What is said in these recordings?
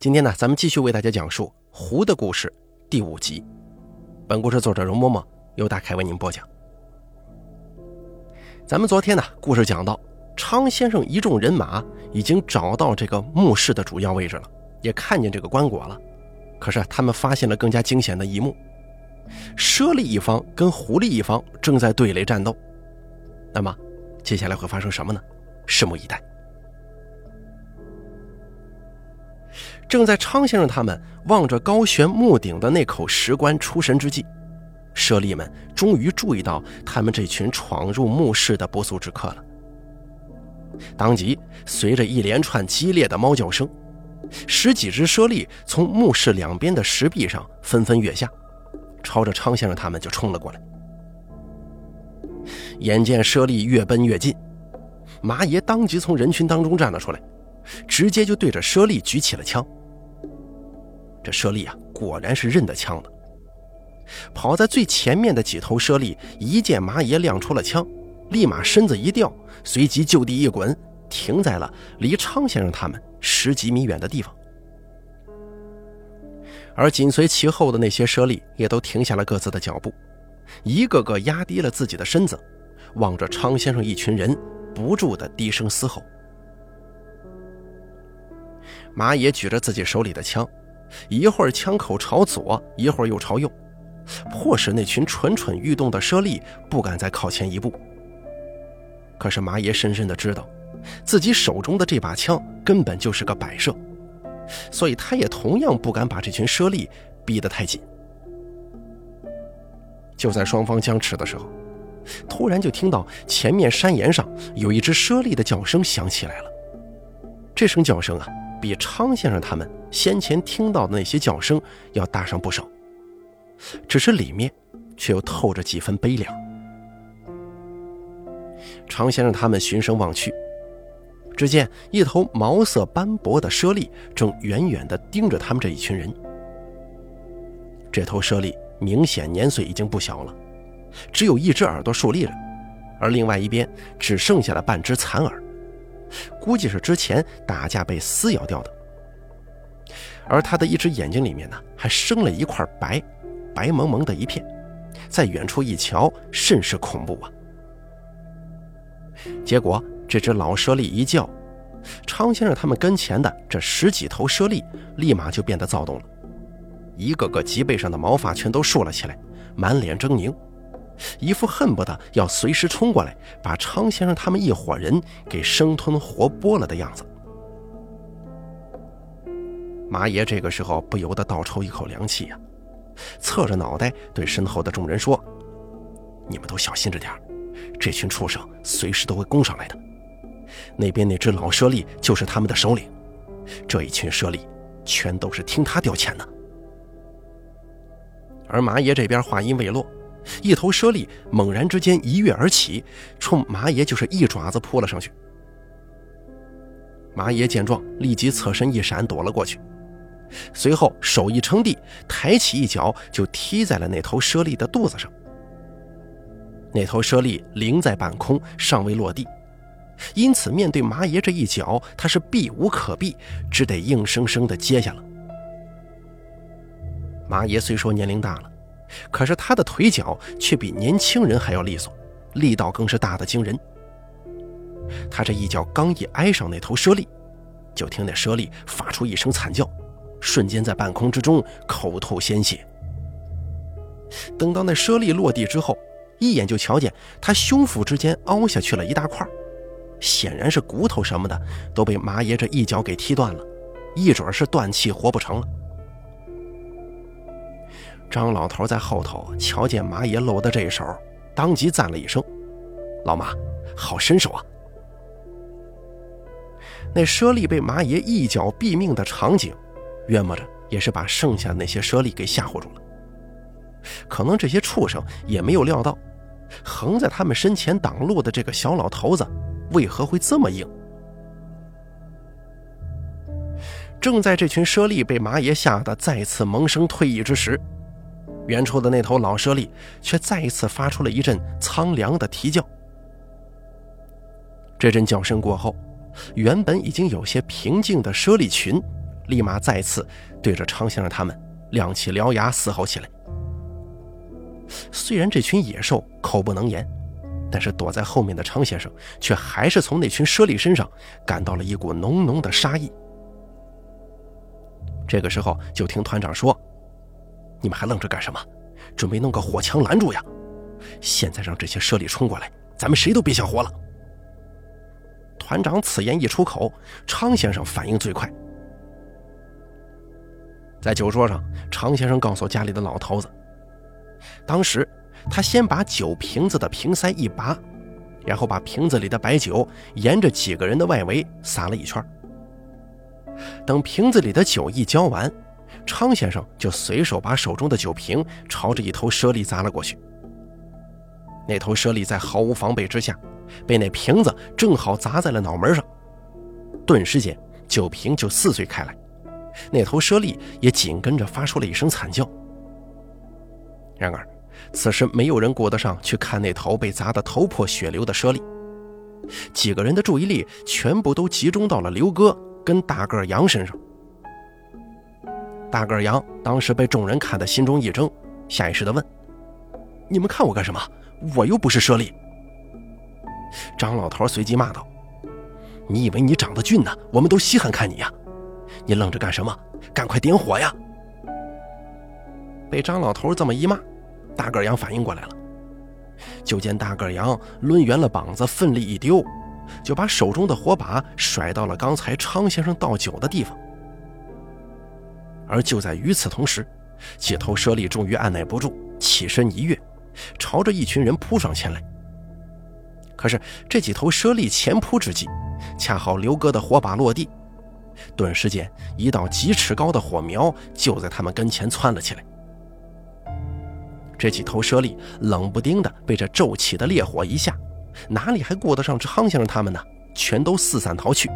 今天呢，咱们继续为大家讲述《狐的故事》第五集。本故事作者容嬷嬷由大凯为您播讲。咱们昨天呢，故事讲到，昌先生一众人马已经找到这个墓室的主要位置了，也看见这个棺椁了。可是他们发现了更加惊险的一幕：猞猁一方跟狐狸一方正在对垒战斗。那么，接下来会发生什么呢？拭目以待。正在昌先生他们望着高悬墓顶的那口石棺出神之际，舍利们终于注意到他们这群闯入墓室的不速之客了。当即，随着一连串激烈的猫叫声，十几只猞猁从墓室两边的石壁上纷纷跃下，朝着昌先生他们就冲了过来。眼见猞猁越奔越近，麻爷当即从人群当中站了出来，直接就对着猞猁举起了枪。这猞猁啊，果然是认得枪的。跑在最前面的几头猞猁一见马爷亮出了枪，立马身子一掉，随即就地一滚，停在了离昌先生他们十几米远的地方。而紧随其后的那些猞猁也都停下了各自的脚步，一个个压低了自己的身子，望着昌先生一群人，不住的低声嘶吼。马爷举着自己手里的枪。一会儿枪口朝左，一会儿又朝右，迫使那群蠢蠢欲动的猞猁不敢再靠前一步。可是马爷深深的知道，自己手中的这把枪根本就是个摆设，所以他也同样不敢把这群猞猁逼得太紧。就在双方僵持的时候，突然就听到前面山岩上有一只猞猁的叫声响起来了。这声叫声啊！比昌先生他们先前听到的那些叫声要大上不少，只是里面却又透着几分悲凉。常先生他们循声望去，只见一头毛色斑驳的猞猁正远远地盯着他们这一群人。这头猞猁明显年岁已经不小了，只有一只耳朵竖立着，而另外一边只剩下了半只残耳。估计是之前打架被撕咬掉的，而他的一只眼睛里面呢，还生了一块白，白蒙蒙的一片，在远处一瞧，甚是恐怖啊！结果这只老猞猁一叫，昌先生他们跟前的这十几头猞猁立马就变得躁动了，一个个脊背上的毛发全都竖了起来，满脸狰狞。一副恨不得要随时冲过来把昌先生他们一伙人给生吞活剥了的样子。马爷这个时候不由得倒抽一口凉气呀，侧着脑袋对身后的众人说：“你们都小心着点这群畜生随时都会攻上来的。那边那只老猞猁就是他们的首领，这一群猞猁全都是听他调遣的。”而马爷这边话音未落。一头猞猁猛然之间一跃而起，冲马爷就是一爪子扑了上去。马爷见状，立即侧身一闪，躲了过去。随后手一撑地，抬起一脚就踢在了那头猞猁的肚子上。那头猞猁凌在半空，尚未落地，因此面对马爷这一脚，他是避无可避，只得硬生生的接下了。马爷虽说年龄大了。可是他的腿脚却比年轻人还要利索，力道更是大的惊人。他这一脚刚一挨上那头猞猁，就听那猞猁发出一声惨叫，瞬间在半空之中口吐鲜血。等到那猞猁落地之后，一眼就瞧见他胸腹之间凹下去了一大块，显然是骨头什么的都被麻爷这一脚给踢断了，一准是断气活不成了。张老头在后头瞧见麻爷露的这一手，当即赞了一声：“老马，好身手啊！”那猞猁被麻爷一脚毙命的场景，约摸着也是把剩下那些猞猁给吓唬住了。可能这些畜生也没有料到，横在他们身前挡路的这个小老头子为何会这么硬。正在这群猞猁被麻爷吓得再次萌生退意之时，远处的那头老猞猁却再一次发出了一阵苍凉的啼叫。这阵叫声过后，原本已经有些平静的猞猁群立马再次对着昌先生他们亮起獠牙嘶吼起来。虽然这群野兽口不能言，但是躲在后面的昌先生却还是从那群猞猁身上感到了一股浓浓的杀意。这个时候，就听团长说：“你们还愣着干什么？准备弄个火枪拦住呀！现在让这些猞猁冲过来，咱们谁都别想活了。”团长此言一出口，昌先生反应最快。在酒桌上，常先生告诉家里的老头子。当时，他先把酒瓶子的瓶塞一拔，然后把瓶子里的白酒沿着几个人的外围撒了一圈。等瓶子里的酒一浇完，昌先生就随手把手中的酒瓶朝着一头猞猁砸了过去。那头猞猁在毫无防备之下，被那瓶子正好砸在了脑门上，顿时间酒瓶就撕碎开来，那头猞猁也紧跟着发出了一声惨叫。然而，此时没有人顾得上去看那头被砸得头破血流的猞猁，几个人的注意力全部都集中到了刘哥跟大个杨身上。大个杨当时被众人看得心中一怔，下意识地问：“你们看我干什么？我又不是猞猁。”张老头随即骂道：“你以为你长得俊呢？我们都稀罕看你呀！你愣着干什么？赶快点火呀！”被张老头这么一骂。大个羊反应过来了，就见大个羊抡圆了膀子，奋力一丢，就把手中的火把甩到了刚才昌先生倒酒的地方。而就在与此同时，几头猞猁终于按耐不住，起身一跃，朝着一群人扑上前来。可是这几头猞猁前扑之际，恰好刘哥的火把落地，顿时间一道几尺高的火苗就在他们跟前窜了起来。这几头猞猁冷不丁的被这骤起的烈火一下，哪里还顾得上昌先生他们呢？全都四散逃去。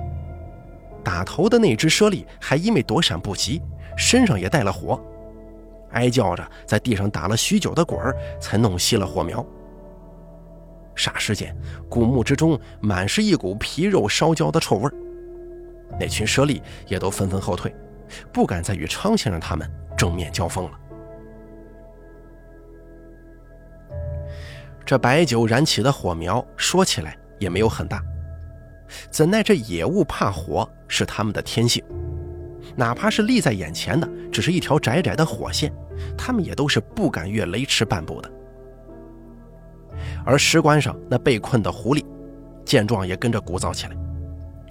打头的那只猞猁还因为躲闪不及，身上也带了火，哀叫着在地上打了许久的滚儿，才弄熄了火苗。霎时间，古墓之中满是一股皮肉烧焦的臭味那群猞猁也都纷纷后退，不敢再与昌先生他们正面交锋了。这白酒燃起的火苗，说起来也没有很大，怎奈这野物怕火是他们的天性，哪怕是立在眼前的只是一条窄窄的火线，他们也都是不敢越雷池半步的。而石棺上那被困的狐狸，见状也跟着鼓噪起来，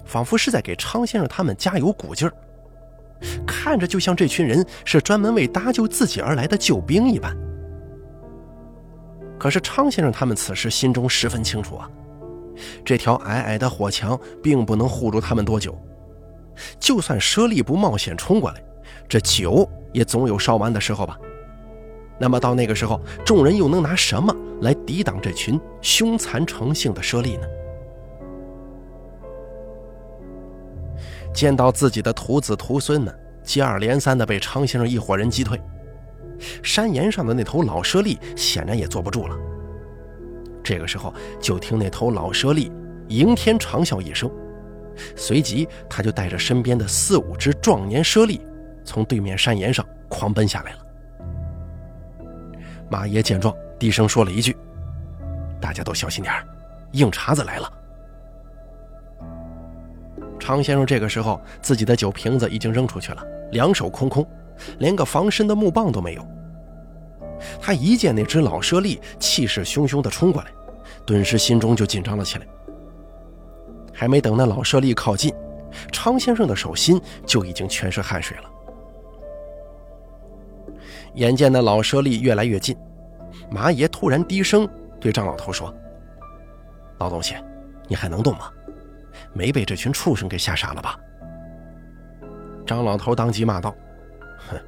仿佛是在给昌先生他们加油鼓劲儿，看着就像这群人是专门为搭救自己而来的救兵一般。可是昌先生他们此时心中十分清楚啊，这条矮矮的火墙并不能护住他们多久。就算舍利不冒险冲过来，这酒也总有烧完的时候吧。那么到那个时候，众人又能拿什么来抵挡这群凶残成性的舍利呢？见到自己的徒子徒孙们接二连三的被昌先生一伙人击退。山岩上的那头老猞猁显然也坐不住了。这个时候，就听那头老猞猁迎天长啸一声，随即他就带着身边的四五只壮年猞猁，从对面山岩上狂奔下来了。马爷见状，低声说了一句：“大家都小心点儿硬茬子来了。”常先生这个时候，自己的酒瓶子已经扔出去了，两手空空。连个防身的木棒都没有。他一见那只老猞猁气势汹汹地冲过来，顿时心中就紧张了起来。还没等那老猞猁靠近，常先生的手心就已经全是汗水了。眼见那老猞猁越来越近，马爷突然低声对张老头说：“老东西，你还能动吗？没被这群畜生给吓傻了吧？”张老头当即骂道。哼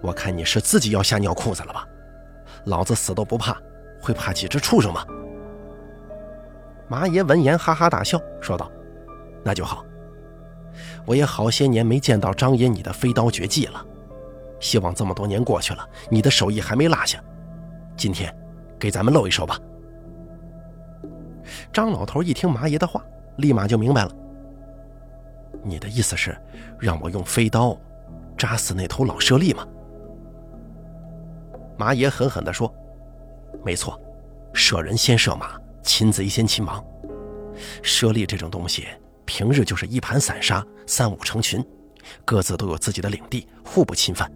我看你是自己要吓尿裤子了吧？老子死都不怕，会怕几只畜生吗？麻爷闻言哈哈大笑，说道：“那就好。我也好些年没见到张爷你的飞刀绝技了，希望这么多年过去了，你的手艺还没落下。今天，给咱们露一手吧。”张老头一听麻爷的话，立马就明白了：“你的意思是，让我用飞刀扎死那头老猞猁吗？马爷狠狠地说：“没错，射人先射马，擒贼先擒王。猞猁这种东西，平日就是一盘散沙，三五成群，各自都有自己的领地，互不侵犯。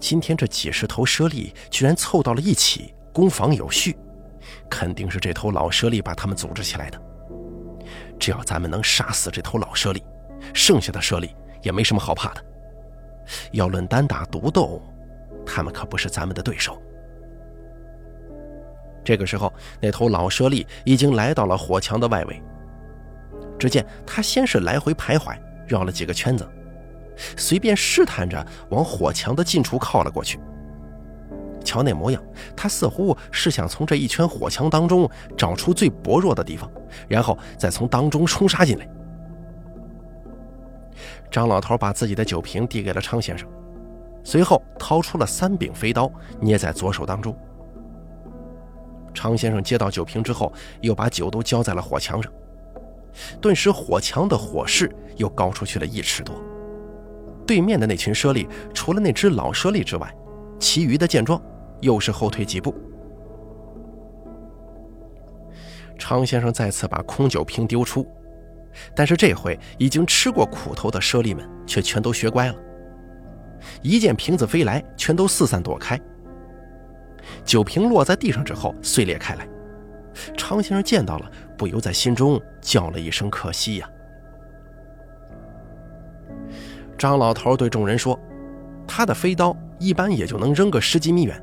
今天这几十头猞猁居然凑到了一起，攻防有序，肯定是这头老猞猁把他们组织起来的。只要咱们能杀死这头老猞猁，剩下的猞猁也没什么好怕的。要论单打独斗，他们可不是咱们的对手。”这个时候，那头老猞猁已经来到了火墙的外围。只见他先是来回徘徊，绕了几个圈子，随便试探着往火墙的近处靠了过去。瞧那模样，他似乎是想从这一圈火墙当中找出最薄弱的地方，然后再从当中冲杀进来。张老头把自己的酒瓶递给了昌先生，随后掏出了三柄飞刀，捏在左手当中。昌先生接到酒瓶之后，又把酒都浇在了火墙上，顿时火墙的火势又高出去了一尺多。对面的那群猞猁，除了那只老猞猁之外，其余的见状，又是后退几步。常先生再次把空酒瓶丢出，但是这回已经吃过苦头的猞猁们却全都学乖了，一见瓶子飞来，全都四散躲开。酒瓶落在地上之后碎裂开来，常先生见到了，不由在心中叫了一声可惜呀。张老头对众人说：“他的飞刀一般也就能扔个十几米远，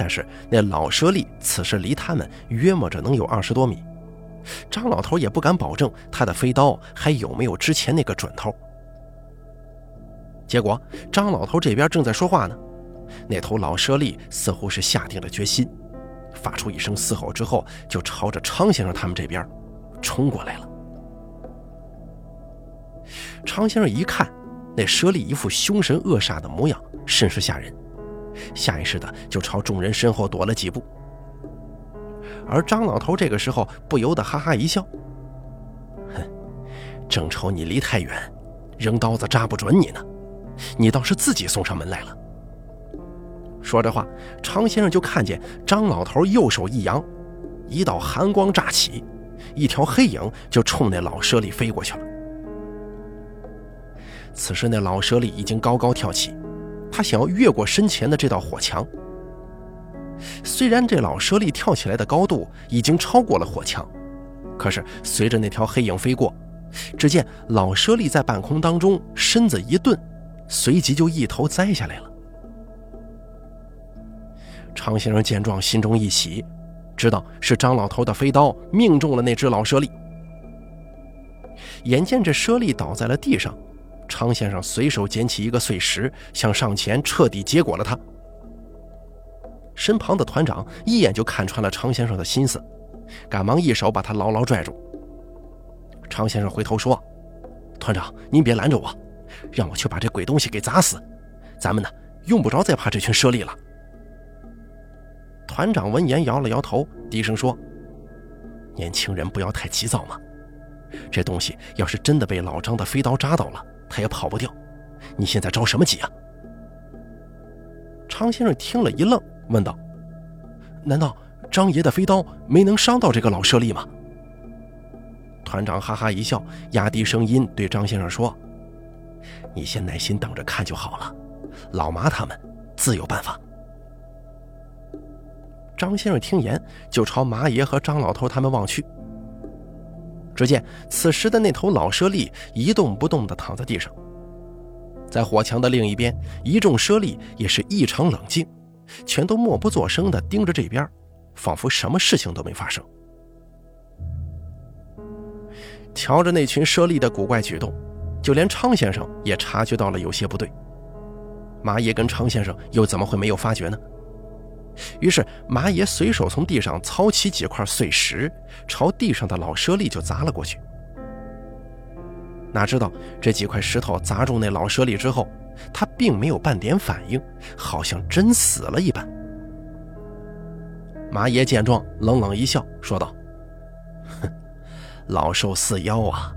但是那老猞猁此时离他们约摸着能有二十多米，张老头也不敢保证他的飞刀还有没有之前那个准头。”结果张老头这边正在说话呢。那头老猞猁似乎是下定了决心，发出一声嘶吼之后，就朝着昌先生他们这边冲过来了。昌先生一看，那猞猁一副凶神恶煞的模样，甚是吓人，下意识的就朝众人身后躲了几步。而张老头这个时候不由得哈哈一笑：“哼，正愁你离太远，扔刀子扎不准你呢，你倒是自己送上门来了。”说着话，常先生就看见张老头右手一扬，一道寒光乍起，一条黑影就冲那老猞猁飞过去了。此时，那老猞猁已经高高跳起，他想要越过身前的这道火墙。虽然这老猞猁跳起来的高度已经超过了火墙，可是随着那条黑影飞过，只见老猞猁在半空当中身子一顿，随即就一头栽下来了。常先生见状，心中一喜，知道是张老头的飞刀命中了那只老猞猁。眼见这猞猁倒在了地上，常先生随手捡起一个碎石，想上前彻底结果了他。身旁的团长一眼就看穿了常先生的心思，赶忙一手把他牢牢拽住。常先生回头说：“团长，您别拦着我，让我去把这鬼东西给砸死，咱们呢用不着再怕这群猞猁了。”团长闻言摇了摇头，低声说：“年轻人不要太急躁嘛。这东西要是真的被老张的飞刀扎到了，他也跑不掉。你现在着什么急啊？”常先生听了一愣，问道：“难道张爷的飞刀没能伤到这个老舍利吗？”团长哈哈一笑，压低声音对张先生说：“你先耐心等着看就好了，老麻他们自有办法。”张先生听言，就朝麻爷和张老头他们望去。只见此时的那头老猞猁一动不动地躺在地上，在火墙的另一边，一众猞猁也是异常冷静，全都默不作声地盯着这边，仿佛什么事情都没发生。瞧着那群猞猁的古怪举动，就连昌先生也察觉到了有些不对。马爷跟昌先生又怎么会没有发觉呢？于是马爷随手从地上操起几块碎石，朝地上的老猞猁就砸了过去。哪知道这几块石头砸中那老猞猁之后，他并没有半点反应，好像真死了一般。马爷见状，冷冷一笑，说道：“哼，老寿四妖啊，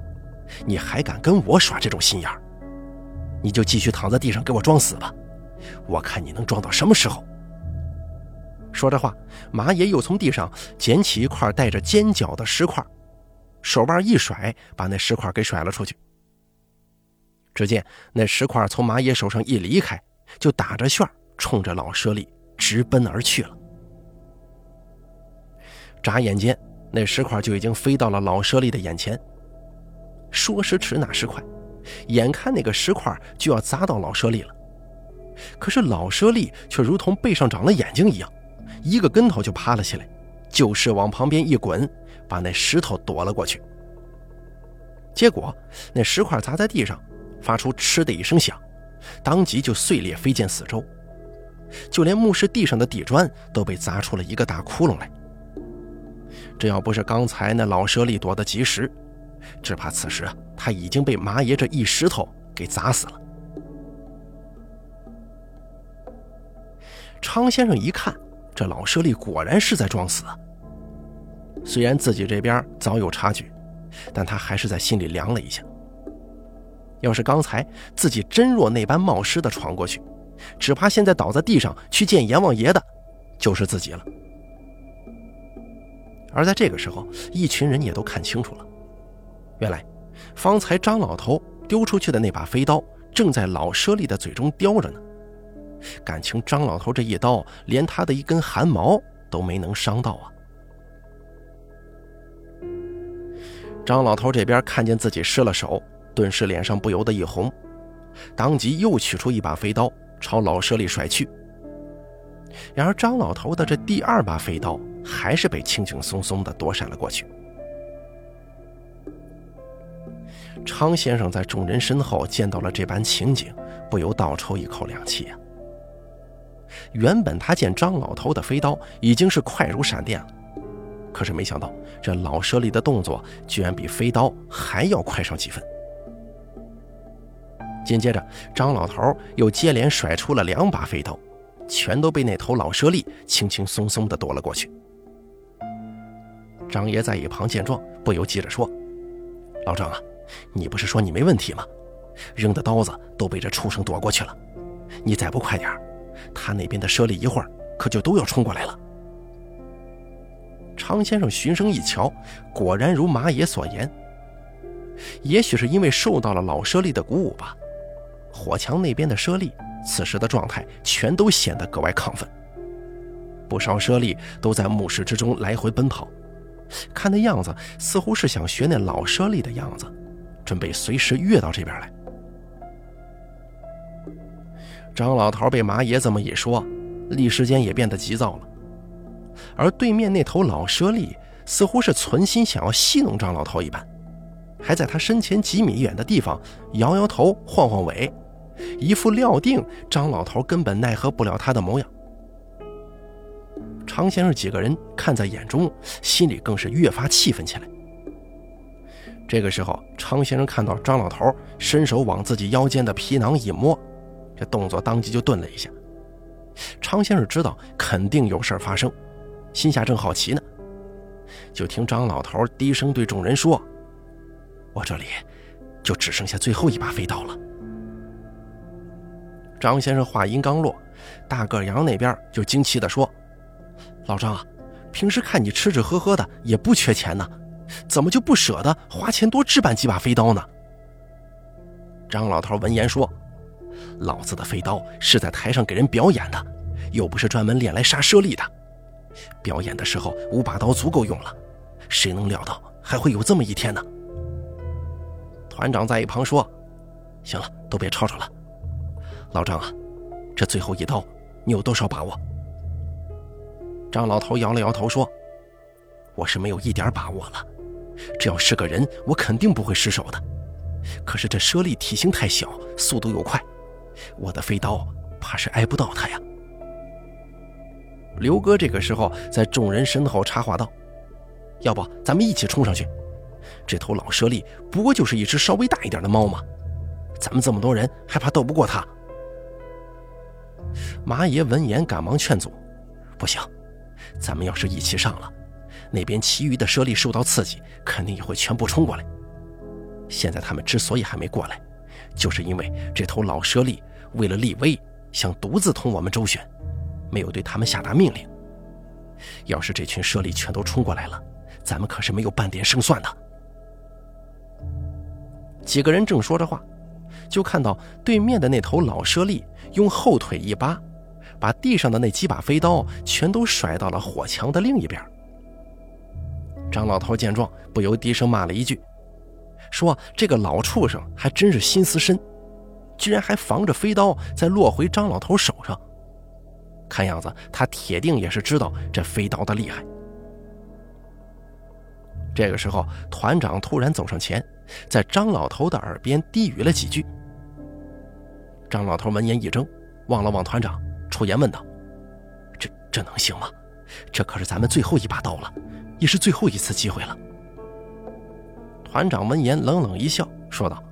你还敢跟我耍这种心眼儿？你就继续躺在地上给我装死吧，我看你能装到什么时候。”说着话，马爷又从地上捡起一块带着尖角的石块，手腕一甩，把那石块给甩了出去。只见那石块从马爷手上一离开，就打着旋冲着老舍利直奔而去了。眨眼间，那石块就已经飞到了老舍利的眼前。说时迟，那时快，眼看那个石块就要砸到老舍利了，可是老舍利却如同背上长了眼睛一样，一个跟头就趴了起来，就是往旁边一滚，把那石头躲了过去。结果，那石块砸在地上。发出“嗤”的一声响，当即就碎裂飞溅四周，就连墓室地上的地砖都被砸出了一个大窟窿来。这要不是刚才那老舍利躲得及时，只怕此时，他已经被麻爷这一石头给砸死了。昌先生一看，这老舍利果然是在装死。虽然自己这边早有察觉，但他还是在心里凉了一下。要是刚才自己真若那般冒失的闯过去，只怕现在倒在地上去见阎王爷的，就是自己了。而在这个时候，一群人也都看清楚了，原来方才张老头丢出去的那把飞刀正在老舍利的嘴中叼着呢。感情张老头这一刀连他的一根汗毛都没能伤到啊！张老头这边看见自己失了手。顿时脸上不由得一红，当即又取出一把飞刀朝老舍利甩去。然而张老头的这第二把飞刀还是被轻轻松松地躲闪了过去。昌先生在众人身后见到了这般情景，不由倒抽一口凉气呀。原本他见张老头的飞刀已经是快如闪电了，可是没想到这老舍利的动作居然比飞刀还要快上几分。紧接着，张老头又接连甩出了两把飞刀，全都被那头老舍利轻轻松松地躲了过去。张爷在一旁见状，不由急着说：“老张啊，你不是说你没问题吗？扔的刀子都被这畜生躲过去了，你再不快点他那边的舍利一会儿可就都要冲过来了。”常先生循声一瞧，果然如马爷所言，也许是因为受到了老舍利的鼓舞吧。火墙那边的舍利，此时的状态全都显得格外亢奋。不少舍利都在墓室之中来回奔跑，看那样子，似乎是想学那老舍利的样子，准备随时跃到这边来。张老头被马爷这么一说，立时间也变得急躁了。而对面那头老猞猁，似乎是存心想要戏弄张老头一般，还在他身前几米远的地方摇摇头、晃晃尾。一副料定张老头根本奈何不了他的模样。常先生几个人看在眼中，心里更是越发气愤起来。这个时候，常先生看到张老头伸手往自己腰间的皮囊一摸，这动作当即就顿了一下。常先生知道肯定有事发生，心下正好奇呢，就听张老头低声对众人说：“我这里就只剩下最后一把飞刀了。”张先生话音刚落，大个杨那边就惊奇地说：“老张啊，平时看你吃吃喝喝的也不缺钱呢，怎么就不舍得花钱多置办几把飞刀呢？”张老头闻言说：“老子的飞刀是在台上给人表演的，又不是专门练来杀舍利的。表演的时候五把刀足够用了，谁能料到还会有这么一天呢？”团长在一旁说：“行了，都别吵吵了。”老张啊，这最后一刀，你有多少把握？张老头摇了摇头说：“我是没有一点把握了。只要是个人，我肯定不会失手的。可是这舍利体型太小，速度又快，我的飞刀怕是挨不到他呀。”刘哥这个时候在众人身后插话道：“要不咱们一起冲上去？这头老舍利不过就是一只稍微大一点的猫嘛，咱们这么多人还怕斗不过他？”马爷闻言，赶忙劝阻：“不行，咱们要是一起上了，那边其余的舍利受到刺激，肯定也会全部冲过来。现在他们之所以还没过来，就是因为这头老猞猁为了立威，想独自同我们周旋，没有对他们下达命令。要是这群猞猁全都冲过来了，咱们可是没有半点胜算的。几个人正说着话，就看到对面的那头老猞猁用后腿一扒，把地上的那几把飞刀全都甩到了火墙的另一边。张老头见状，不由低声骂了一句，说：“这个老畜生还真是心思深，居然还防着飞刀再落回张老头手上。看样子他铁定也是知道这飞刀的厉害。”这个时候，团长突然走上前，在张老头的耳边低语了几句。张老头闻言一怔，望了望团长，出言问道：“这这能行吗？这可是咱们最后一把刀了。”也是最后一次机会了。团长闻言冷冷一笑，说道：“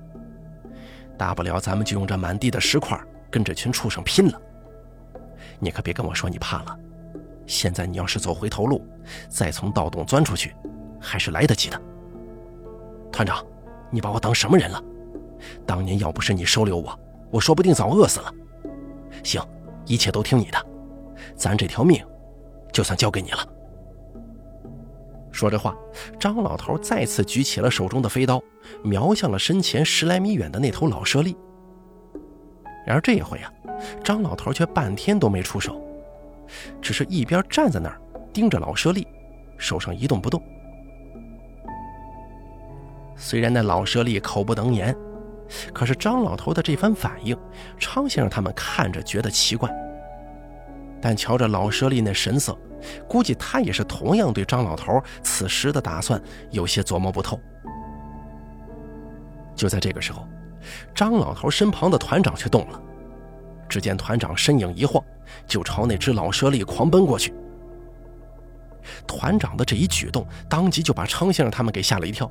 大不了咱们就用这满地的石块跟这群畜生拼了。你可别跟我说你怕了。现在你要是走回头路，再从盗洞钻出去，还是来得及的。团长，你把我当什么人了？当年要不是你收留我，我说不定早饿死了。行，一切都听你的，咱这条命，就算交给你了。”说着话，张老头再次举起了手中的飞刀，瞄向了身前十来米远的那头老猞猁。然而这一回啊，张老头却半天都没出手，只是一边站在那儿盯着老猞猁，手上一动不动。虽然那老猞猁口不能言，可是张老头的这番反应，昌先生他们看着觉得奇怪。但瞧着老猞猁那神色，估计他也是同样对张老头此时的打算有些琢磨不透。就在这个时候，张老头身旁的团长却动了。只见团长身影一晃，就朝那只老猞猁狂奔过去。团长的这一举动，当即就把昌先生他们给吓了一跳。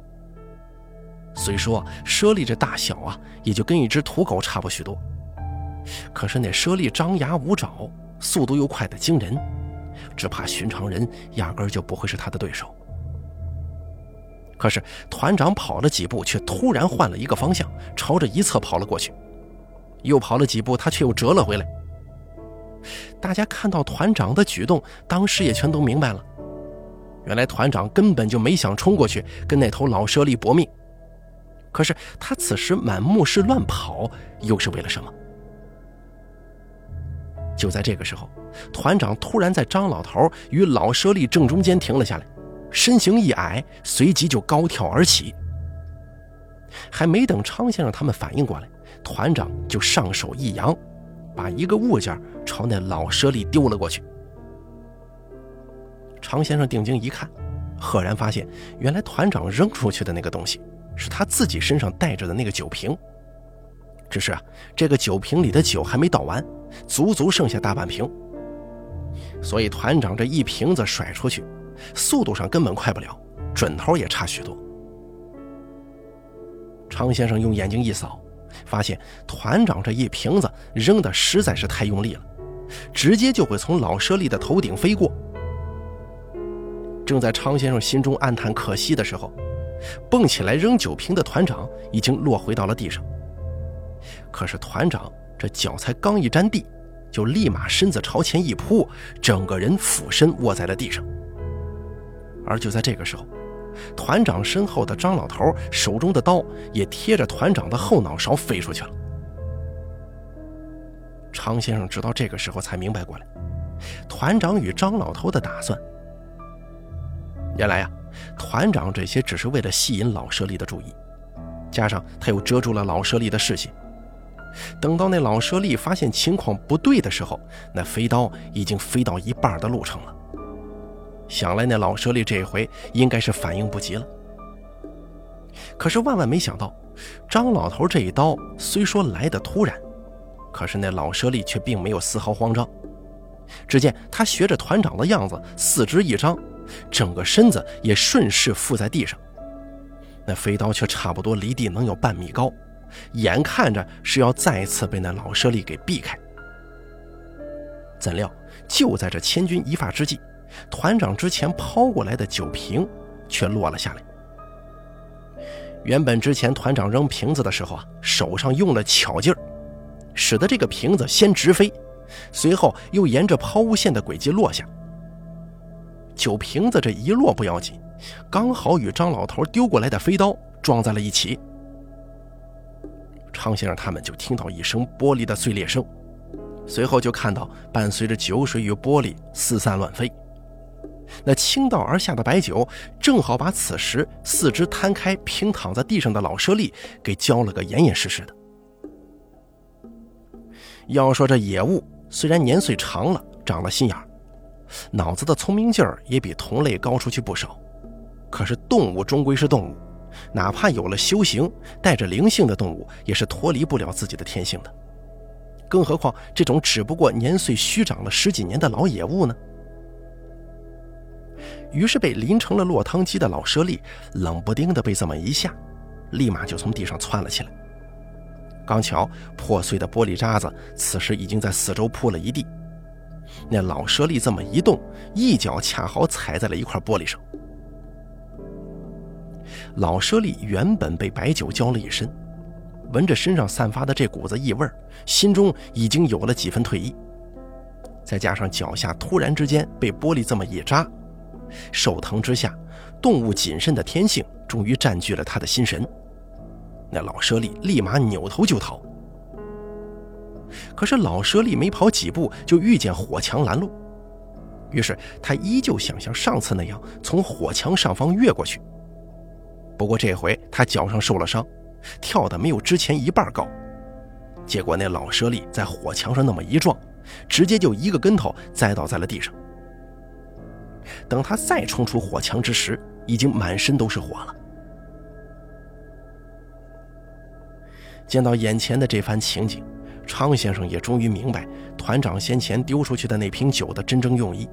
虽说猞猁这大小啊，也就跟一只土狗差不许多，可是那猞猁张牙舞爪。速度又快的惊人，只怕寻常人压根就不会是他的对手。可是团长跑了几步，却突然换了一个方向，朝着一侧跑了过去。又跑了几步，他却又折了回来。大家看到团长的举动，当时也全都明白了。原来团长根本就没想冲过去跟那头老猞猁搏命。可是他此时满目是乱跑，又是为了什么？就在这个时候，团长突然在张老头与老猞猁正中间停了下来，身形一矮，随即就高跳而起。还没等昌先生他们反应过来，团长就上手一扬，把一个物件朝那老猞猁丢了过去。常先生定睛一看，赫然发现，原来团长扔出去的那个东西，是他自己身上带着的那个酒瓶。只是啊，这个酒瓶里的酒还没倒完。足足剩下大半瓶，所以团长这一瓶子甩出去，速度上根本快不了，准头也差许多。常先生用眼睛一扫，发现团长这一瓶子扔的实在是太用力了，直接就会从老舍利的头顶飞过。正在常先生心中暗叹可惜的时候，蹦起来扔酒瓶的团长已经落回到了地上。可是团长。这脚才刚一沾地，就立马身子朝前一扑，整个人俯身卧在了地上。而就在这个时候，团长身后的张老头手中的刀也贴着团长的后脑勺飞出去了。常先生直到这个时候才明白过来，团长与张老头的打算。原来呀，团长这些只是为了吸引老舍利的注意，加上他又遮住了老舍利的视线。等到那老猞猁发现情况不对的时候，那飞刀已经飞到一半的路程了。想来那老猞猁这回应该是反应不及了。可是万万没想到，张老头这一刀虽说来的突然，可是那老猞猁却并没有丝毫慌张。只见他学着团长的样子，四肢一张，整个身子也顺势附在地上。那飞刀却差不多离地能有半米高。眼看着是要再次被那老舍利给避开，怎料就在这千钧一发之际，团长之前抛过来的酒瓶却落了下来。原本之前团长扔瓶子的时候啊，手上用了巧劲儿，使得这个瓶子先直飞，随后又沿着抛物线的轨迹落下。酒瓶子这一落不要紧，刚好与张老头丢过来的飞刀撞在了一起。昌先生他们就听到一声玻璃的碎裂声，随后就看到伴随着酒水与玻璃四散乱飞。那倾倒而下的白酒，正好把此时四肢摊开平躺在地上的老舍利给浇了个严严实实的。要说这野物虽然年岁长了，长了心眼儿，脑子的聪明劲儿也比同类高出去不少，可是动物终归是动物，哪怕有了修行、带着灵性的动物，也是脱离不了自己的天性的。更何况这种只不过年岁虚长了十几年的老野物呢？于是被淋成了落汤鸡的老舍利，冷不丁的被这么一下，立马就从地上窜了起来。刚巧破碎的玻璃渣子，此时已经在四周铺了一地。那老舍利这么一动，一脚恰好踩在了一块玻璃上。老舍利原本被白酒浇了一身，闻着身上散发的这股子异味，心中已经有了几分退意。再加上脚下突然之间被玻璃这么一扎。受疼之下，动物谨慎的天性终于占据了他的心神。那老舍利立马扭头就逃。可是老舍利没跑几步，就遇见火墙拦路。于是他依旧想像上次那样从火墙上方越过去。不过这回他脚上受了伤，跳的没有之前一半高。结果那老舍利在火墙上那么一撞，直接就一个跟头栽倒在了地上。等他再冲出火墙之时，已经满身都是火了。见到眼前的这番情景，昌先生也终于明白团长先前丢出去的那瓶酒的真正用意。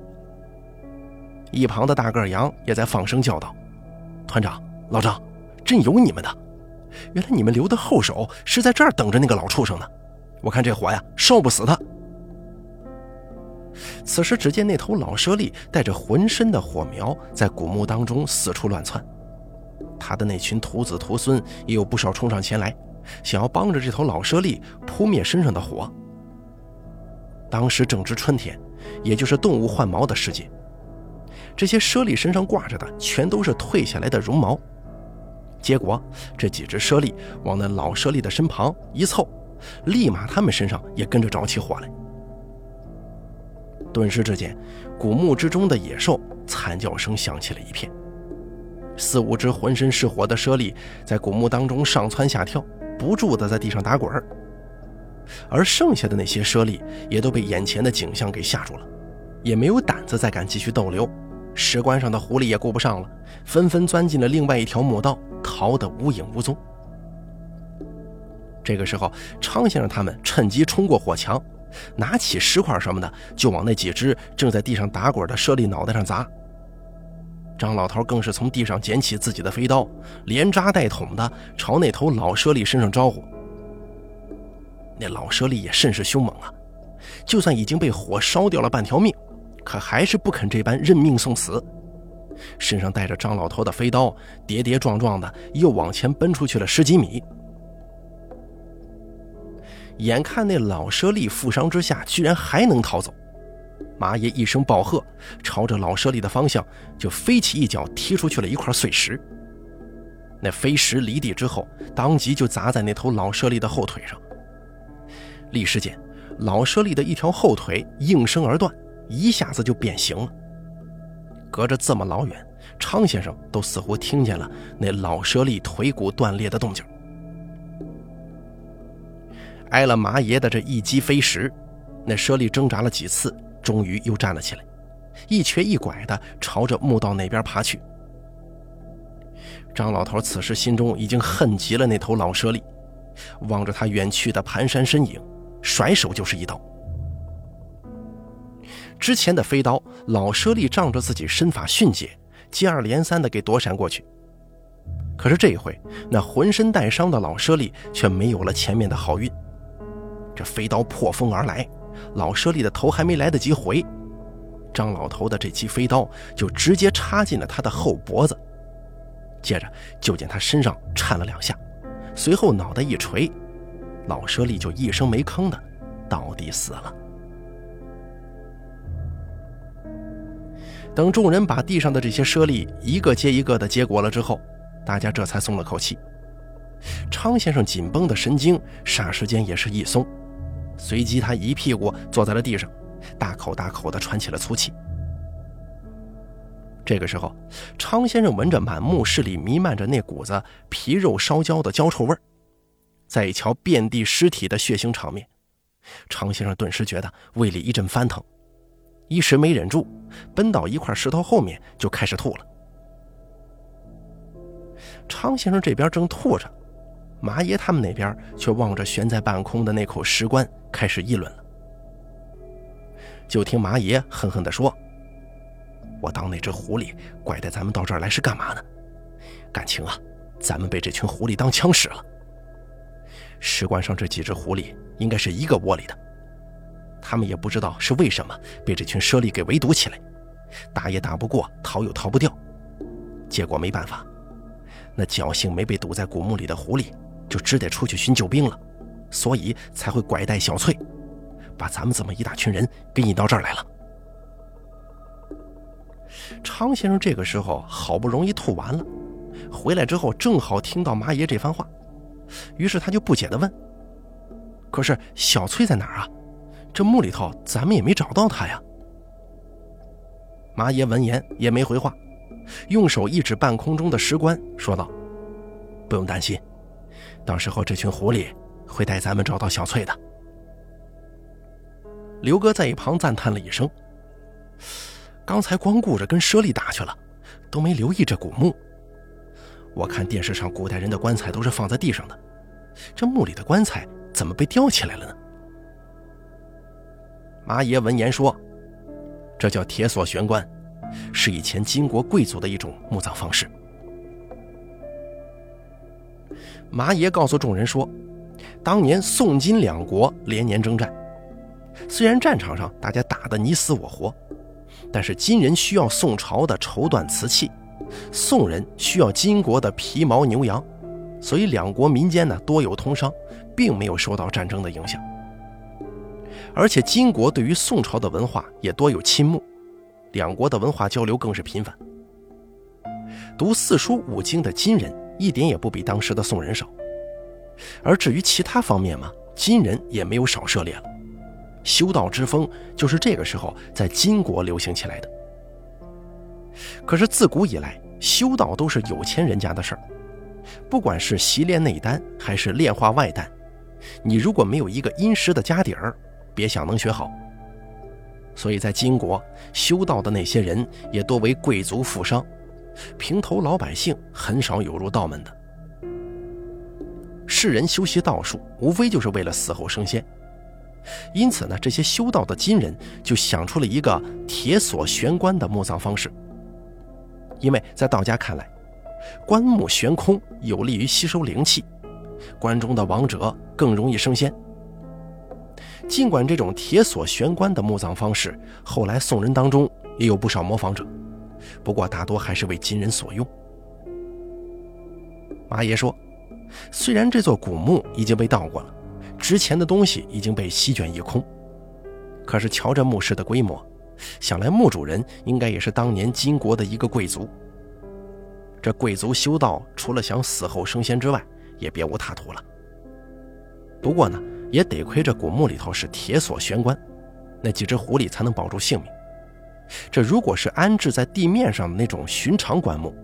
一旁的大个杨也在放声叫道：“团长，老张，真有你们的！原来你们留的后手是在这儿等着那个老畜生呢。我看这火呀，烧不死他。”此时，只见那头老舍利带着浑身的火苗在古墓当中四处乱窜，他的那群徒子徒孙也有不少冲上前来，想要帮着这头老舍利扑灭身上的火。当时正值春天，也就是动物换毛的时节，这些舍利身上挂着的全都是褪下来的绒毛，结果这几只猞猁往那老猞猁的身旁一凑，立马他们身上也跟着着起火来。顿时之间，古墓之中的野兽惨叫声响起了一片。四五只浑身是火的猞猁在古墓当中上蹿下跳，不住的在地上打滚而剩下的那些猞猁也都被眼前的景象给吓住了，也没有胆子再敢继续逗留。石棺上的狐狸也顾不上了，纷纷钻进了另外一条墓道，逃得无影无踪。这个时候，昌先生他们趁机冲过火墙。拿起石块什么的，就往那几只正在地上打滚的猞猁脑袋上砸。张老头更是从地上捡起自己的飞刀，连扎带捅的朝那头老猞猁身上招呼。那老猞猁也甚是凶猛啊，就算已经被火烧掉了半条命，可还是不肯这般认命送死，身上带着张老头的飞刀，跌跌撞撞的又往前奔出去了十几米。眼看那老舍利负伤之下，居然还能逃走，马爷一声暴喝，朝着老舍利的方向就飞起一脚踢出去了一块碎石。那飞石离地之后，当即就砸在那头老舍利的后腿上。立时间，老舍利的一条后腿应声而断，一下子就变形了。隔着这么老远，昌先生都似乎听见了那老舍利腿骨断裂的动静。挨了麻爷的这一击飞石，那舍利挣扎了几次，终于又站了起来，一瘸一拐的朝着墓道那边爬去。张老头此时心中已经恨极了那头老舍利，望着他远去的蹒跚身影，甩手就是一刀。之前的飞刀，老舍利仗着自己身法迅捷，接二连三的给躲闪过去。可是这一回，那浑身带伤的老舍利却没有了前面的好运。这飞刀破风而来，老舍利的头还没来得及回，张老头的这击飞刀就直接插进了他的后脖子。接着就见他身上颤了两下，随后脑袋一垂，老舍利就一声没吭的倒地死了。等众人把地上的这些舍利一个接一个的接过了之后，大家这才松了口气。昌先生紧绷的神经霎时间也是一松，随即他一屁股坐在了地上，大口大口的喘起了粗气。这个时候，昌先生闻着满墓室里弥漫着那股子皮肉烧焦的焦臭味儿，再一瞧遍地尸体的血腥场面，昌先生顿时觉得胃里一阵翻腾，一时没忍住，奔到一块石头后面就开始吐了。昌先生这边正吐着。麻爷他们那边却望着悬在半空的那口石棺，开始议论了。就听麻爷恨恨地说：“我当那只狐狸拐带咱们到这儿来是干嘛呢？感情啊，咱们被这群狐狸当枪使了。石棺上这几只狐狸应该是一个窝里的，他们也不知道是为什么被这群猞猁给围堵起来，打也打不过，逃又逃不掉。结果没办法，那侥幸没被堵在古墓里的狐狸。”就只得出去寻救兵了，所以才会拐带小翠，把咱们这么一大群人给引到这儿来了。常先生这个时候好不容易吐完了，回来之后正好听到麻爷这番话，于是他就不解地问：“可是小翠在哪儿啊？这墓里头咱们也没找到他呀。”马爷闻言也没回话，用手一指半空中的石棺，说道：“不用担心。”到时候这群狐狸会带咱们找到小翠的。刘哥在一旁赞叹了一声：“刚才光顾着跟猞猁打去了，都没留意这古墓。我看电视上古代人的棺材都是放在地上的，这墓里的棺材怎么被吊起来了呢？”麻爷闻言说：“这叫铁锁悬棺，是以前金国贵族的一种墓葬方式。”麻爷告诉众人说：“当年宋金两国连年征战，虽然战场上大家打得你死我活，但是金人需要宋朝的绸缎瓷器，宋人需要金国的皮毛牛羊，所以两国民间呢多有通商，并没有受到战争的影响。而且金国对于宋朝的文化也多有倾慕，两国的文化交流更是频繁。读四书五经的金人。”一点也不比当时的宋人少，而至于其他方面嘛，金人也没有少涉猎了。修道之风就是这个时候在金国流行起来的。可是自古以来，修道都是有钱人家的事儿，不管是习练内丹还是炼化外丹，你如果没有一个殷实的家底儿，别想能学好。所以在金国修道的那些人也多为贵族富商。平头老百姓很少有入道门的。世人修习道术，无非就是为了死后升仙。因此呢，这些修道的金人就想出了一个铁锁悬棺的墓葬方式。因为在道家看来，棺木悬空有利于吸收灵气，棺中的亡者更容易升仙。尽管这种铁锁悬棺的墓葬方式，后来宋人当中也有不少模仿者。不过大多还是为金人所用。马爷说：“虽然这座古墓已经被盗过了，值钱的东西已经被席卷一空，可是瞧这墓室的规模，想来墓主人应该也是当年金国的一个贵族。这贵族修道，除了想死后升仙之外，也别无他途了。不过呢，也得亏这古墓里头是铁锁玄关，那几只狐狸才能保住性命。”这如果是安置在地面上的那种寻常棺木，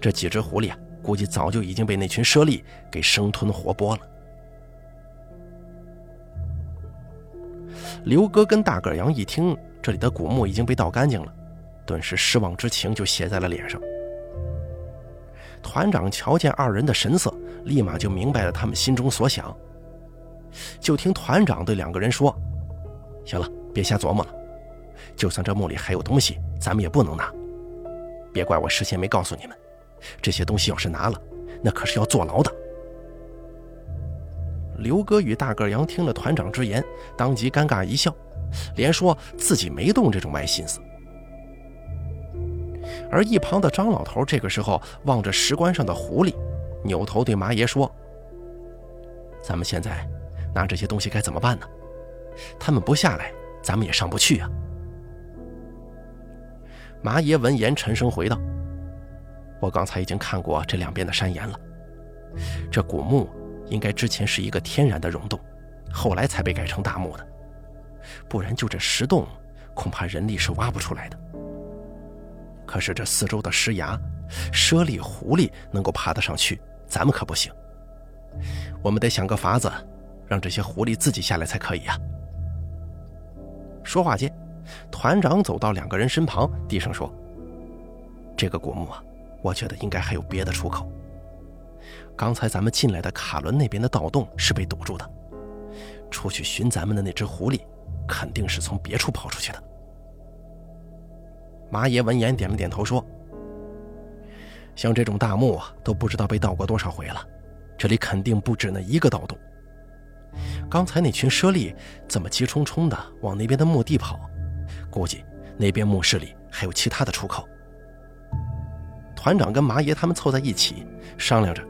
这几只狐狸啊，估计早就已经被那群猞猁给生吞活剥了。刘哥跟大个羊一听这里的古墓已经被盗干净了，顿时失望之情就写在了脸上。团长瞧见二人的神色，立马就明白了他们心中所想。就听团长对两个人说：“行了，别瞎琢磨了。”就算这墓里还有东西，咱们也不能拿。别怪我事先没告诉你们，这些东西要是拿了，那可是要坐牢的。刘哥与大个羊听了团长之言，当即尴尬一笑，连说自己没动这种歪心思。而一旁的张老头这个时候望着石棺上的狐狸，扭头对麻爷说：“咱们现在拿这些东西该怎么办呢？他们不下来，咱们也上不去啊。”麻爷闻言沉声回道：“我刚才已经看过这两边的山岩了，这古墓应该之前是一个天然的溶洞，后来才被改成大墓的，不然就这石洞，恐怕人力是挖不出来的。”可是这四周的石崖，猞猁、狐狸能够爬得上去，咱们可不行。我们得想个法子，让这些狐狸自己下来才可以啊。说话间，团长走到两个人身旁，低声说：“这个古墓啊，我觉得应该还有别的出口。刚才咱们进来的卡伦那边的盗洞是被堵住的，出去寻咱们的那只狐狸，肯定是从别处跑出去的。”马爷闻言点了点头，说：“像这种大墓啊，都不知道被盗过多少回了，这里肯定不止那一个盗洞。刚才那群猞猁怎么急冲冲的往那边的墓地跑，估计那边墓室里还有其他的出口。”团长跟麻爷他们凑在一起商量着，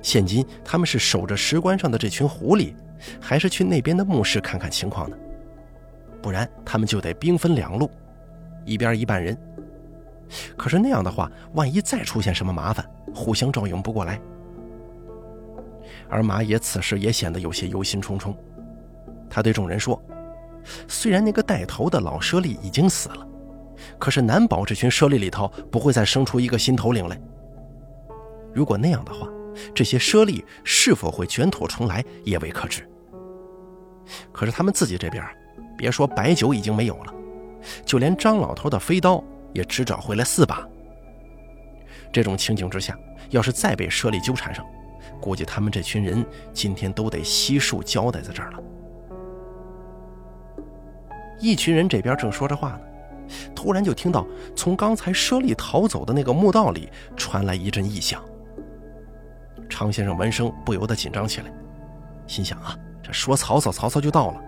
现今他们是守着石棺上的这群狐狸，还是去那边的墓室看看情况呢？不然他们就得兵分两路。一边一半人，可是那样的话，万一再出现什么麻烦，互相照应不过来。而马野此时也显得有些忧心忡忡，他对众人说：“虽然那个带头的老猞猁已经死了，可是难保这群猞猁里头不会再生出一个新头领来。如果那样的话，这些猞猁是否会卷土重来，也未可知。可是他们自己这边，别说白酒已经没有了。”就连张老头的飞刀也只找回来四把。这种情景之下，要是再被猞猁纠缠上，估计他们这群人今天都得悉数交代在这儿了。一群人这边正说着话呢，突然就听到从刚才猞猁逃走的那个墓道里传来一阵异响。常先生闻声不由得紧张起来，心想啊，这说曹操，曹操就到了。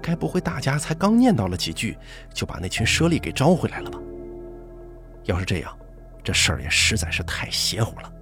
该不会大家才刚念叨了几句，就把那群猞猁给招回来了吧？要是这样，这事儿也实在是太邪乎了。